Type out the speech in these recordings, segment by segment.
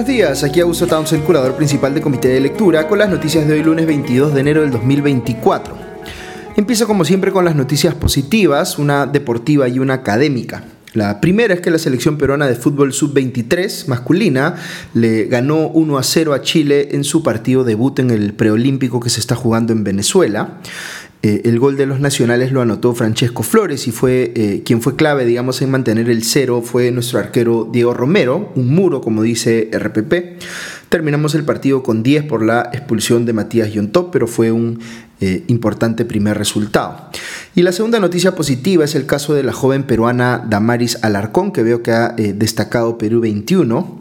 buenos días. Aquí Augusto Townsend, curador principal del Comité de Lectura, con las noticias de hoy lunes 22 de enero del 2024. Empiezo como siempre con las noticias positivas, una deportiva y una académica. La primera es que la selección peruana de fútbol sub-23 masculina le ganó 1 a 0 a Chile en su partido debut en el preolímpico que se está jugando en Venezuela. Eh, el gol de los nacionales lo anotó Francesco Flores y fue eh, quien fue clave, digamos, en mantener el cero fue nuestro arquero Diego Romero, un muro, como dice RPP. Terminamos el partido con 10 por la expulsión de Matías Yontop, pero fue un eh, importante primer resultado. Y la segunda noticia positiva es el caso de la joven peruana Damaris Alarcón, que veo que ha destacado Perú 21.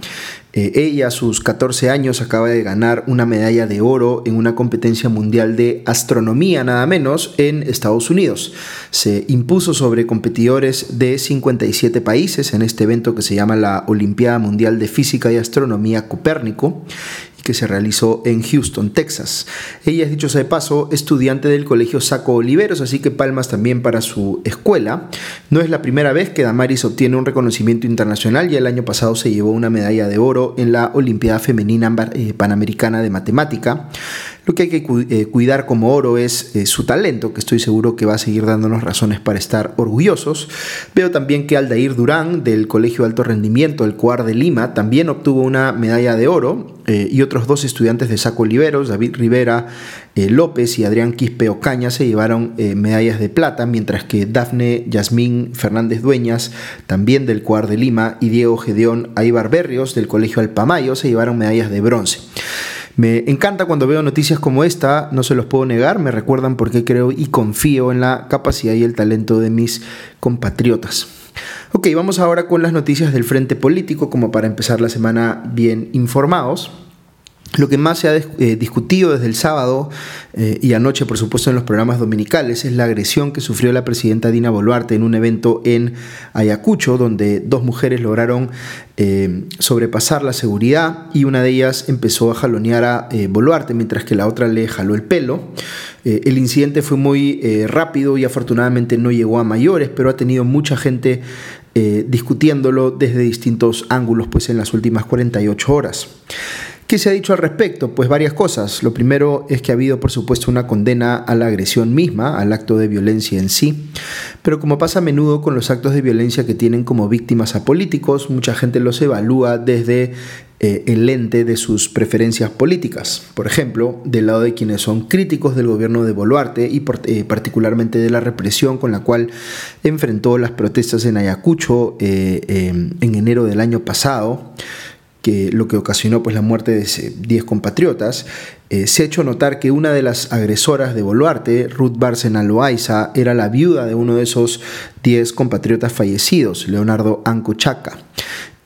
Eh, ella a sus 14 años acaba de ganar una medalla de oro en una competencia mundial de astronomía, nada menos, en Estados Unidos. Se impuso sobre competidores de 57 países en este evento que se llama la Olimpiada Mundial de Física y Astronomía Copérnico que se realizó en Houston, Texas. Ella es, dicho sea de paso, estudiante del Colegio Saco Oliveros, así que palmas también para su escuela. No es la primera vez que Damaris obtiene un reconocimiento internacional, ya el año pasado se llevó una medalla de oro en la Olimpiada Femenina eh, Panamericana de Matemática. Lo que hay que eh, cuidar como oro es eh, su talento, que estoy seguro que va a seguir dándonos razones para estar orgullosos. Veo también que Aldair Durán, del Colegio Alto Rendimiento, el CUAR de Lima, también obtuvo una medalla de oro eh, y otros dos estudiantes de Saco Oliveros, David Rivera López y Adrián Quispe Ocaña, se llevaron medallas de plata, mientras que Dafne Yasmín Fernández Dueñas, también del CUAR de Lima, y Diego Gedeón Aibar Berrios, del Colegio Alpamayo, se llevaron medallas de bronce. Me encanta cuando veo noticias como esta, no se los puedo negar, me recuerdan porque creo y confío en la capacidad y el talento de mis compatriotas. Ok, vamos ahora con las noticias del frente político, como para empezar la semana bien informados. Lo que más se ha eh, discutido desde el sábado eh, y anoche, por supuesto, en los programas dominicales es la agresión que sufrió la presidenta Dina Boluarte en un evento en Ayacucho, donde dos mujeres lograron eh, sobrepasar la seguridad y una de ellas empezó a jalonear a Boluarte, mientras que la otra le jaló el pelo. el incidente fue muy rápido y afortunadamente no llegó a mayores, pero ha tenido mucha gente discutiéndolo desde distintos ángulos pues, en las últimas 48 horas. ¿Qué se ha dicho al respecto? Pues varias cosas. Lo primero es que ha habido, por supuesto, una condena a la agresión misma, al acto de violencia en sí. Pero como pasa a menudo con los actos de violencia que tienen como víctimas a políticos, mucha gente los evalúa desde eh, el lente de sus preferencias políticas. Por ejemplo, del lado de quienes son críticos del gobierno de Boluarte y eh, particularmente de la represión con la cual enfrentó las protestas en Ayacucho eh, en enero del año pasado que lo que ocasionó pues, la muerte de 10 compatriotas, eh, se ha hecho notar que una de las agresoras de Boluarte, Ruth Bárcena Loaiza, era la viuda de uno de esos 10 compatriotas fallecidos, Leonardo Ancochaca.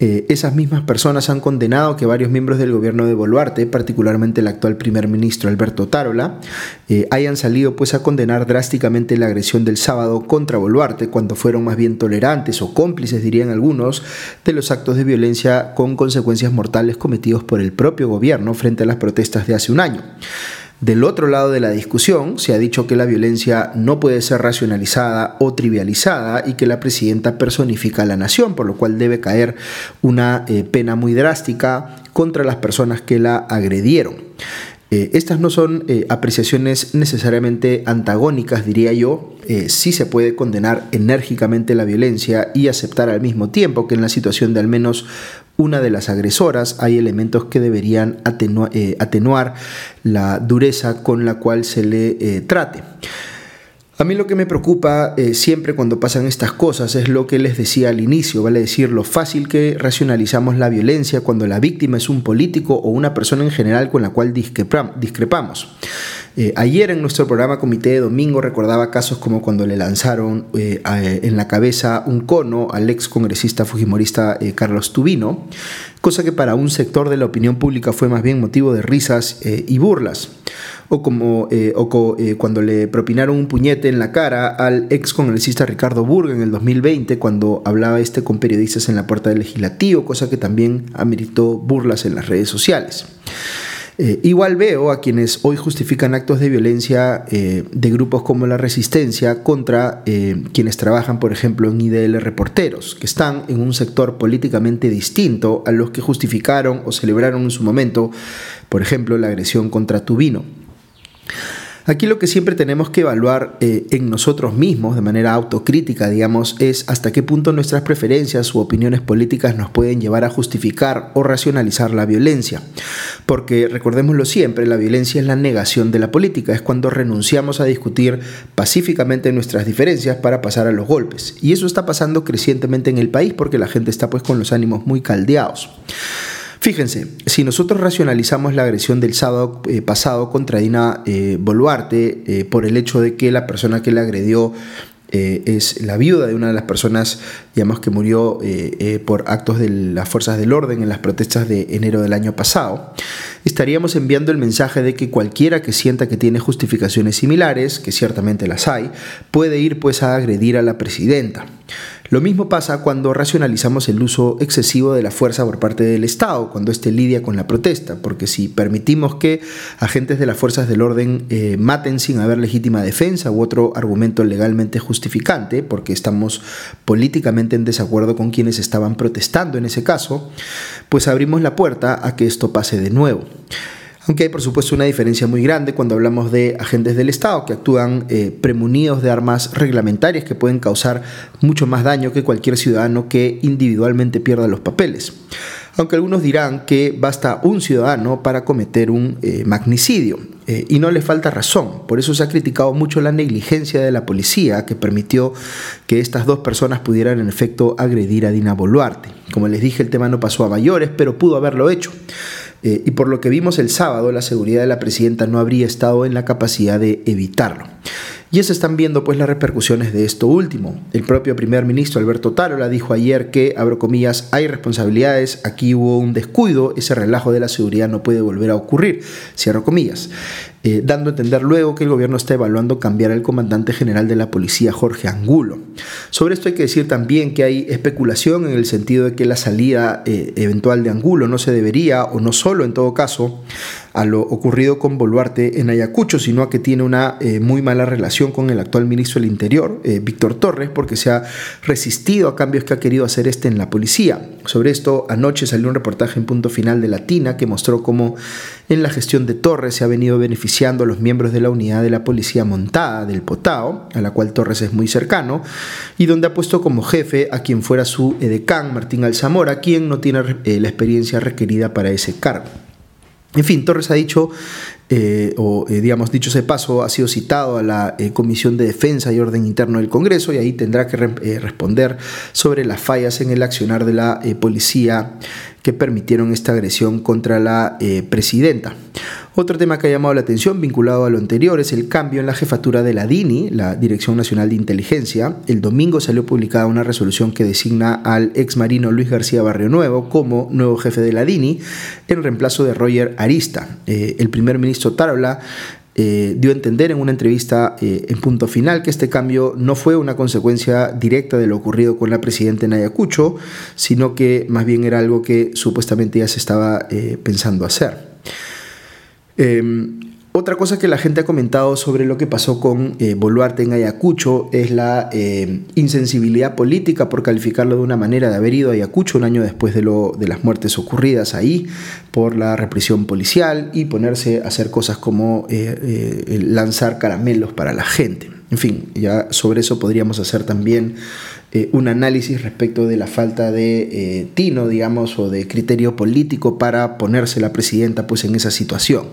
Eh, esas mismas personas han condenado que varios miembros del gobierno de Boluarte, particularmente el actual primer ministro Alberto Tarola, eh, hayan salido pues a condenar drásticamente la agresión del sábado contra Boluarte cuando fueron más bien tolerantes o cómplices, dirían algunos, de los actos de violencia con consecuencias mortales cometidos por el propio gobierno frente a las protestas de hace un año. Del otro lado de la discusión, se ha dicho que la violencia no puede ser racionalizada o trivializada y que la presidenta personifica a la nación, por lo cual debe caer una eh, pena muy drástica contra las personas que la agredieron. Eh, estas no son eh, apreciaciones necesariamente antagónicas, diría yo. sí se puede condenar enérgicamente la violencia y aceptar al mismo tiempo que en la situación de al menos una de las agresoras, hay elementos que deberían eh, atenuar la dureza con la cual se le eh, trate. A mí lo que me preocupa eh, siempre cuando pasan estas cosas es lo que les decía al inicio, vale decir, lo fácil que racionalizamos la violencia cuando la víctima es un político o una persona en general con la cual discrepamos. Eh, ayer en nuestro programa Comité de Domingo recordaba casos como cuando le lanzaron eh, en la cabeza un cono al ex congresista fujimorista eh, Carlos Tubino, cosa que para un sector de la opinión pública fue más bien motivo de risas y burlas. O como o cuando le propinaron un puñete en la cara al ex congresista Ricardo Burga en el 2020 cuando hablaba este con periodistas en la puerta del legislativo, cosa que también ameritó burlas en las redes sociales. Eh, igual veo a quienes hoy justifican actos de violencia eh, de grupos como la Resistencia contra eh, quienes trabajan, por ejemplo, en IDL Reporteros, que están en un sector políticamente distinto a los que justificaron o celebraron en su momento, por ejemplo, la agresión contra Tubino. Aquí lo que siempre tenemos que evaluar eh, en nosotros mismos, de manera autocrítica, digamos, es hasta qué punto nuestras preferencias u opiniones políticas nos pueden llevar a justificar o racionalizar la violencia. Porque recordémoslo siempre, la violencia es la negación de la política, es cuando renunciamos a discutir pacíficamente nuestras diferencias para pasar a los golpes. Y eso está pasando crecientemente en el país porque la gente está pues con los ánimos muy caldeados. Fíjense, si nosotros racionalizamos la agresión del sábado eh, pasado contra Dina eh, Boluarte eh, por el hecho de que la persona que la agredió es la viuda de una de las personas, digamos, que murió por actos de las fuerzas del orden en las protestas de enero del año pasado, estaríamos enviando el mensaje de que cualquiera que sienta que tiene justificaciones similares, que ciertamente las hay, puede ir pues a agredir a la presidenta. Lo mismo pasa cuando racionalizamos el uso excesivo de la fuerza por parte del Estado, cuando éste lidia con la protesta, porque si permitimos que agentes de las fuerzas del orden eh, maten sin haber legítima defensa u otro argumento legalmente justificante, porque estamos políticamente en desacuerdo con quienes estaban protestando en ese caso, pues abrimos la puerta a que esto pase de nuevo. Aunque hay por supuesto una diferencia muy grande cuando hablamos de agentes del Estado que actúan eh, premunidos de armas reglamentarias que pueden causar mucho más daño que cualquier ciudadano que individualmente pierda los papeles. Aunque algunos dirán que basta un ciudadano para cometer un eh, magnicidio. Eh, y no le falta razón. Por eso se ha criticado mucho la negligencia de la policía que permitió que estas dos personas pudieran en efecto agredir a Dina Boluarte. Como les dije, el tema no pasó a mayores, pero pudo haberlo hecho. Eh, y por lo que vimos el sábado, la seguridad de la presidenta no habría estado en la capacidad de evitarlo. Y se están viendo pues las repercusiones de esto último. El propio primer ministro Alberto Tarola dijo ayer que, abro comillas, hay responsabilidades, aquí hubo un descuido, ese relajo de la seguridad no puede volver a ocurrir, cierro comillas. Eh, dando a entender luego que el gobierno está evaluando cambiar al comandante general de la policía, Jorge Angulo. Sobre esto hay que decir también que hay especulación en el sentido de que la salida eh, eventual de Angulo no se debería, o no solo en todo caso, a lo ocurrido con Boluarte en Ayacucho, sino a que tiene una eh, muy mala relación con el actual ministro del Interior, Víctor Torres, porque se ha resistido a cambios que ha querido hacer este en la policía. Sobre esto, anoche salió un reportaje en punto final de Latina que mostró cómo en la gestión de Torres se ha venido beneficiando a los miembros de la unidad de la policía montada del Potao, a la cual Torres es muy cercano, y donde ha puesto como jefe a quien fuera su edecán, Martín Alzamora, quien no tiene eh, la experiencia requerida para ese cargo. En fin, Torres ha dicho, eh, o eh, digamos, dicho ese paso, ha sido citado a la Comisión de Defensa y Orden Interno del Congreso y ahí tendrá que responder sobre las fallas en el accionar de la policía que permitieron esta agresión contra la eh, presidenta. Otro tema que ha llamado la atención vinculado a lo anterior es el cambio en la jefatura de la DINI, la Dirección Nacional de Inteligencia. El domingo salió publicada una resolución que designa al ex marino Luis García Barrio Nuevo como nuevo jefe de la DINI en reemplazo de Roger Arista. Eh, el primer ministro Tarola eh, dio a entender en una entrevista eh, en punto final que este cambio no fue una consecuencia directa de lo ocurrido con la presidenta en Ayacucho, sino que más bien era algo que supuestamente ya se estaba pensando hacer. Em, otra cosa que la gente ha comentado sobre lo que pasó con eh, Boluarte en Ayacucho es la eh, insensibilidad política, por calificarlo de una manera, de haber ido a Ayacucho un año después de, las muertes ocurridas ahí por la represión policial y ponerse a hacer cosas como eh, lanzar caramelos para la gente. En fin, ya sobre eso podríamos hacer también un análisis respecto de la falta de tino, digamos, o de criterio político para ponerse la presidenta pues en esa situación.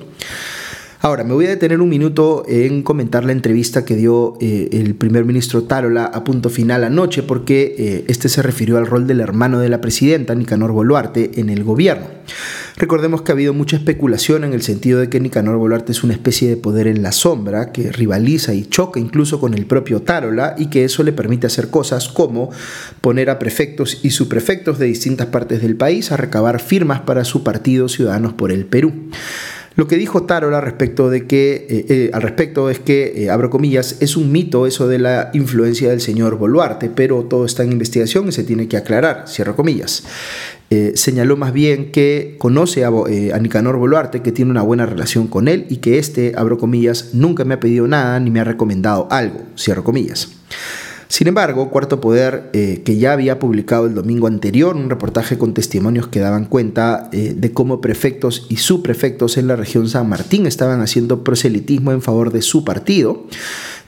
Ahora, me voy a detener un minuto en comentar la entrevista que dio eh, el primer ministro Tarola a punto final anoche, porque eh, este se refirió al rol del hermano de la presidenta, Nicanor Boluarte, en el gobierno. Recordemos que ha habido mucha especulación en el sentido de que Nicanor Boluarte es una especie de poder en la sombra que rivaliza y choca incluso con el propio Tarola y que eso le permite hacer cosas como poner a prefectos y subprefectos de distintas partes del país a recabar firmas para su partido Ciudadanos por el Perú. Lo que dijo Tarola eh, eh, al respecto es que, eh, abro comillas, es un mito eso de la influencia del señor Boluarte, pero todo está en investigación y se tiene que aclarar, cierro comillas. Señaló más bien que conoce a, a, Nicanor Boluarte, que tiene una buena relación con él y que este, abro comillas, nunca me ha pedido nada ni me ha recomendado algo, cierro comillas. Sin embargo, Cuarto Poder, eh, que ya había publicado el domingo anterior un reportaje con testimonios que daban cuenta eh, de cómo prefectos y subprefectos en la región San Martín estaban haciendo proselitismo en favor de su partido,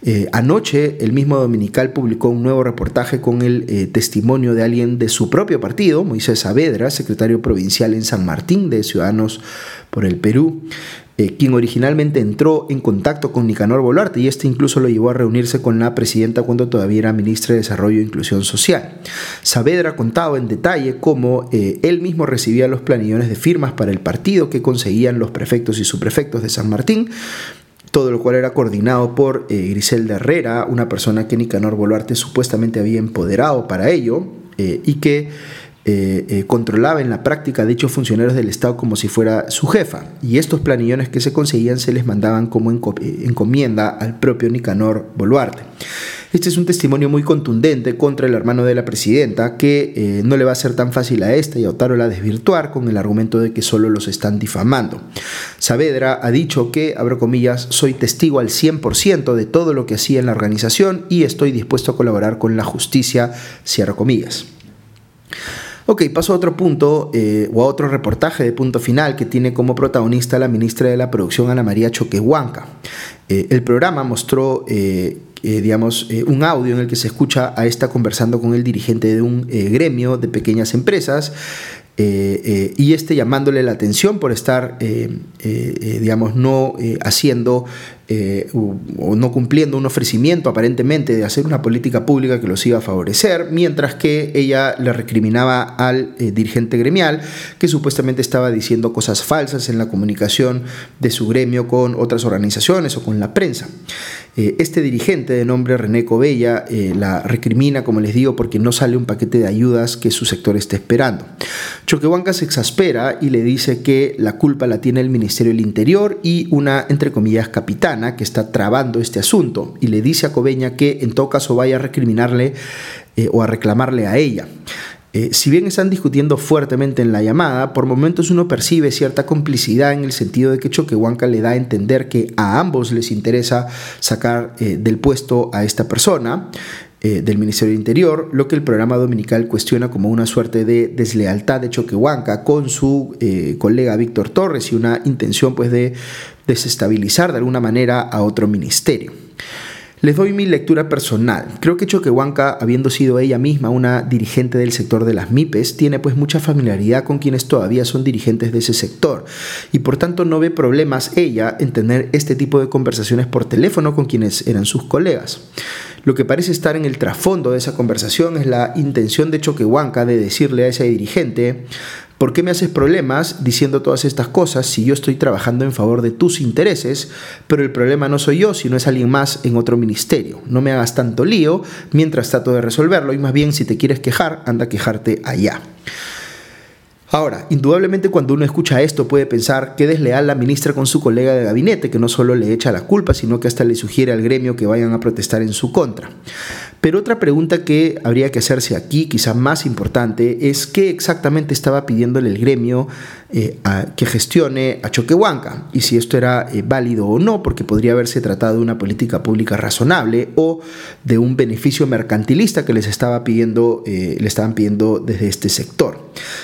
eh, anoche el mismo Dominical publicó un nuevo reportaje con el testimonio de alguien de su propio partido, Moisés Saavedra, secretario provincial en San Martín de Ciudadanos por el Perú, eh, quien originalmente entró en contacto con Nicanor Boluarte y este incluso lo llevó a reunirse con la presidenta cuando todavía era ministra de Desarrollo e Inclusión Social. Saavedra contaba en detalle cómo eh, él mismo recibía los planillones de firmas para el partido que conseguían los prefectos y subprefectos de San Martín, todo lo cual era coordinado por eh, Griselda Herrera, una persona que Nicanor Boluarte supuestamente había empoderado para ello y que eh, eh, controlaba en la práctica a dichos funcionarios del Estado como si fuera su jefa, y estos planillones que se conseguían se les mandaban como eh, encomienda al propio Nicanor Boluarte. Este es un testimonio muy contundente contra el hermano de la presidenta, que no le va a ser tan fácil a esta y a Otárola desvirtuar con el argumento de que solo los están difamando. Saavedra ha dicho que, abro comillas, soy testigo al 100% de todo lo que hacía en la organización y estoy dispuesto a colaborar con la justicia, cierro comillas. Ok, paso a otro punto eh, o a otro reportaje de punto final que tiene como protagonista la ministra de la Producción Ana María Choquehuanca. Eh, el programa mostró, eh, digamos, un audio en el que se escucha a esta conversando con el dirigente de un gremio de pequeñas empresas y este llamándole la atención por estar, digamos, no haciendo eh, o, no cumpliendo un ofrecimiento aparentemente de hacer una política pública que los iba a favorecer, mientras que ella le recriminaba al eh, dirigente gremial que supuestamente estaba diciendo cosas falsas en la comunicación de su gremio con otras organizaciones o con la prensa. Eh, este dirigente de nombre René Cobella la recrimina, como les digo, porque no sale un paquete de ayudas que su sector esté esperando. Choquehuanca se exaspera y le dice que la culpa la tiene el Ministerio del Interior y una, entre comillas, capitana que está trabando este asunto y le dice a Cobeña que en todo caso vaya a recriminarle eh, o a reclamarle a ella. Eh, si bien están discutiendo fuertemente en la llamada, por momentos uno percibe cierta complicidad en el sentido de que Choquehuanca le da a entender que a ambos les interesa sacar eh, del puesto a esta persona. del Ministerio del Interior, lo que el programa dominical cuestiona como una suerte de deslealtad de Choquehuanca con su colega Víctor Torres y una intención pues de desestabilizar de alguna manera a otro ministerio. Les doy mi lectura personal. Creo que Choquehuanca, habiendo sido ella misma una dirigente del sector de las MIPES, tiene pues mucha familiaridad con quienes todavía son dirigentes de ese sector y por tanto no ve problemas ella en tener este tipo de conversaciones por teléfono con quienes eran sus colegas. Lo que parece estar en el trasfondo de esa conversación es la intención de Choquehuanca de decirle a ese dirigente, ¿Por qué me haces problemas diciendo todas estas cosas si yo estoy trabajando en favor de tus intereses, pero el problema no soy yo, sino es alguien más en otro ministerio? No me hagas tanto lío mientras trato de resolverlo y más bien si te quieres quejar, anda a quejarte allá. Ahora, indudablemente cuando uno escucha esto puede pensar que desleal la ministra con su colega de gabinete, que no solo le echa la culpa, sino que hasta le sugiere al gremio que vayan a protestar en su contra. Pero otra pregunta que habría que hacerse aquí, quizá más importante, es qué exactamente estaba pidiéndole el gremio eh, que gestione a Choquehuanca y si esto era eh, válido o no, porque podría haberse tratado de una política pública razonable o de un beneficio mercantilista que les estaba pidiendo, eh, le estaban pidiendo desde este sector.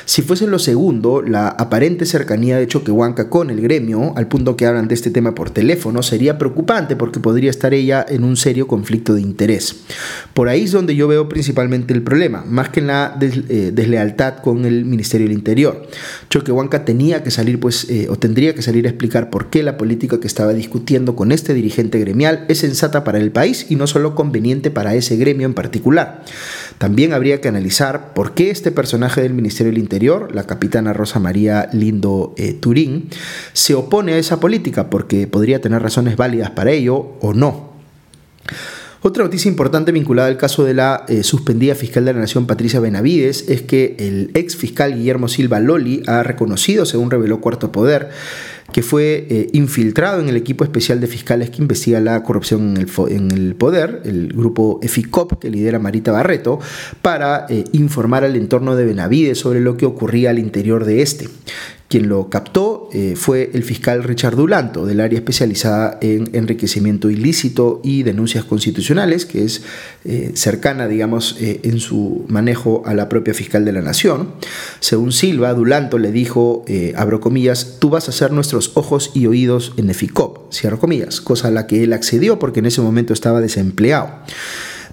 Si fuese lo segundo, la aparente cercanía de Choquehuanca con el gremio, al punto que hablan de este tema por teléfono, sería preocupante porque podría estar ella en un serio conflicto de interés. Por ahí es donde yo veo principalmente el problema, más que en la deslealtad con el Ministerio del Interior. Choquehuanca tenía que salir, pues, eh, o tendría que salir a explicar por qué la política que estaba discutiendo con este dirigente gremial es sensata para el país y no solo conveniente para ese gremio en particular. También habría que analizar por qué este personaje del Ministerio del Interior, la capitana Rosa María Lindo eh, Turín, se opone a esa política porque podría tener razones válidas para ello o no. Otra noticia importante vinculada al caso de la eh, suspendida fiscal de la Nación Patricia Benavides es que el ex fiscal Guillermo Silva Loli ha reconocido, según reveló Cuarto Poder, que fue eh, infiltrado en el equipo especial de fiscales que investiga la corrupción en el, poder, el grupo EFICOP que lidera Marita Barreto, para eh, informar al entorno de Benavides sobre lo que ocurría al interior de este. Quien lo captó eh, fue el fiscal Richard Dulanto, del área especializada en enriquecimiento ilícito y denuncias constitucionales, que es eh, cercana, digamos, eh, en su manejo a la propia fiscal de la Nación. Según Silva, Dulanto le dijo, abro comillas, tú vas a ser nuestros ojos y oídos en EFICOP, cierro comillas, cosa a la que él accedió porque en ese momento estaba desempleado.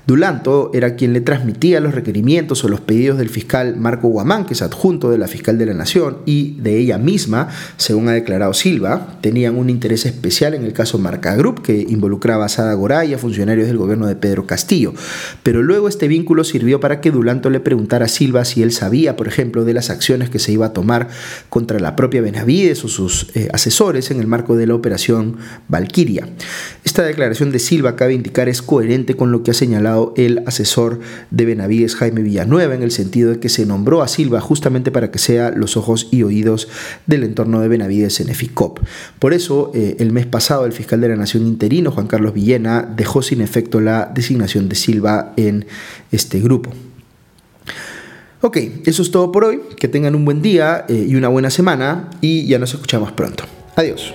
Dulanto era quien le transmitía los requerimientos o los pedidos del fiscal Marco Guamán, que es adjunto de la fiscal de la Nación, y de ella misma, según ha declarado Silva, tenían un interés especial en el caso Marca Group, que involucraba a Sada Goray a funcionarios del gobierno de Pedro Castillo. Pero luego este vínculo sirvió para que Dulanto le preguntara a Silva si él sabía, por ejemplo, de las acciones que se iba a tomar contra la propia Benavides o sus eh, asesores en el marco de la operación Valquiria. Esta declaración de Silva, cabe indicar, es coherente con lo que ha señalado el asesor de Benavides, Jaime Villanueva, en el sentido de que se nombró a Silva justamente para que sea los ojos y oídos del entorno de Benavides en EFICOP. Por eso, eh, el mes pasado, el fiscal de la Nación interino, Juan Carlos Villena, dejó sin efecto la designación de Silva en este grupo. Ok, eso es todo por hoy. Que tengan un buen día eh, y una buena semana y ya nos escuchamos pronto. Adiós.